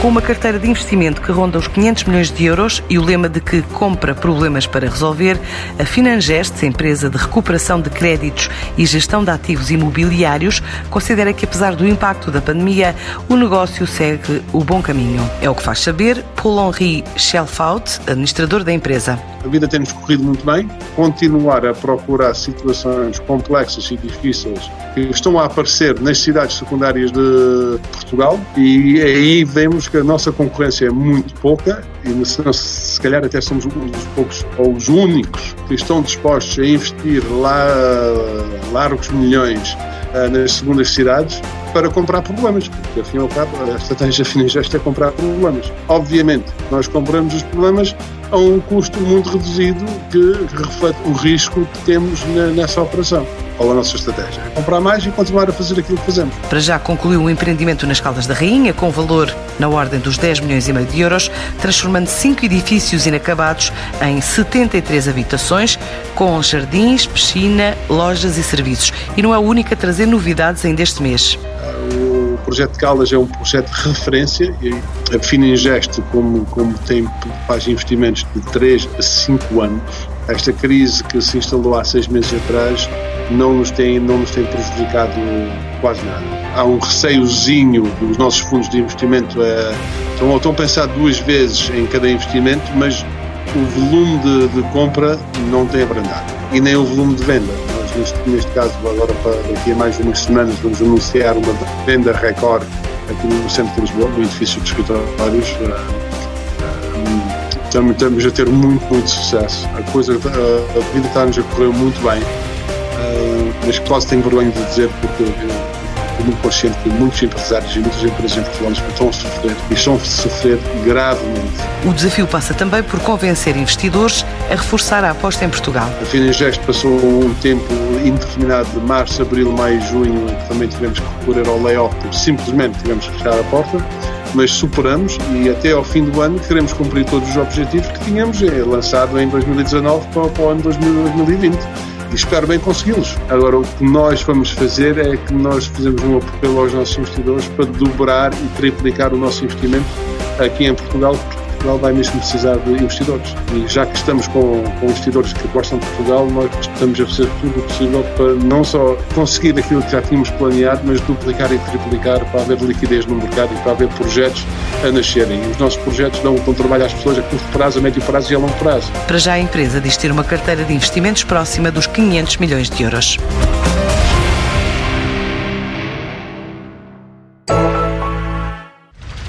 Com uma carteira de investimento que ronda os 500 milhões de euros e o lema de que compra problemas para resolver, a Finangest, empresa de recuperação de créditos e gestão de ativos imobiliários, considera que, apesar do impacto da pandemia, o negócio segue o bom caminho. É o que faz saber Paul-Henri Schelfaut, administrador da empresa. A vida tem-nos corrido muito bem. Continuar a procurar situações complexas e difíceis que estão a aparecer nas cidades secundárias de Portugal e aí vemos que a nossa concorrência é muito pouca e se calhar até somos um dos poucos ou os únicos que estão dispostos a investir lá largos milhões eh, nas segundas cidades para comprar problemas, porque afinal a estratégia Finingest é comprar problemas. Obviamente, nós compramos os problemas a um custo muito reduzido que reflete o risco que temos nessa operação. Qual a nossa estratégia? É comprar mais e continuar a fazer aquilo que fazemos. Para já concluiu o empreendimento nas Caldas da Rainha, com valor na ordem dos 10 milhões e meio de euros, transformando cinco edifícios inacabados em 73 habitações, com jardins, piscina, lojas e serviços. E não é o único a trazer novidades ainda este mês. Projeto de Caldas é um projeto de referência e a Finingest, como, como tem, faz investimentos de 3 a 5 anos, esta crise que se instalou há seis meses atrás não nos tem, não nos tem prejudicado quase nada. Há um receiozinho dos nossos fundos de investimento, é, estão, estão a pensar duas vezes em cada investimento, mas o volume de, de compra não tem abrandado e nem o volume de venda. Neste, neste caso, agora para daqui a mais umas semanas, vamos anunciar uma venda recorde aqui no centro de Lisboa, no edifício de escritórios. Estamos, estamos a ter muito, muito sucesso. A coisa, a, a vida está-nos a correr muito bem mas quase tenho vergonha de dizer porque muito consciente que muitos empresários e muitas empresas em Portugal estão a sofrer e estão a sofrer gravemente. O desafio passa também por convencer investidores a reforçar a aposta em Portugal. A Finangest passou um tempo indeterminado de março, abril, maio, junho, em que também tivemos que recorrer ao layoff, porque simplesmente tivemos que fechar a porta, mas superamos e até ao fim do ano queremos cumprir todos os objetivos que tínhamos é lançado em 2019 para, para o ano 2020 e espero bem consegui-los. Agora, o que nós vamos fazer é que nós fazemos um apelo aos nossos investidores para dobrar e triplicar o nosso investimento aqui em Portugal, Portugal vai mesmo precisar de investidores. E já que estamos com, com investidores que gostam de Portugal, nós estamos a fazer tudo o possível para não só conseguir aquilo que já tínhamos planeado, mas duplicar e triplicar para haver liquidez no mercado e para haver projetos a nascerem. Os nossos projetos dão, dão trabalho às pessoas a curto prazo, a médio prazo e a longo prazo. Para já a empresa diz ter uma carteira de investimentos próxima dos 500 milhões de euros.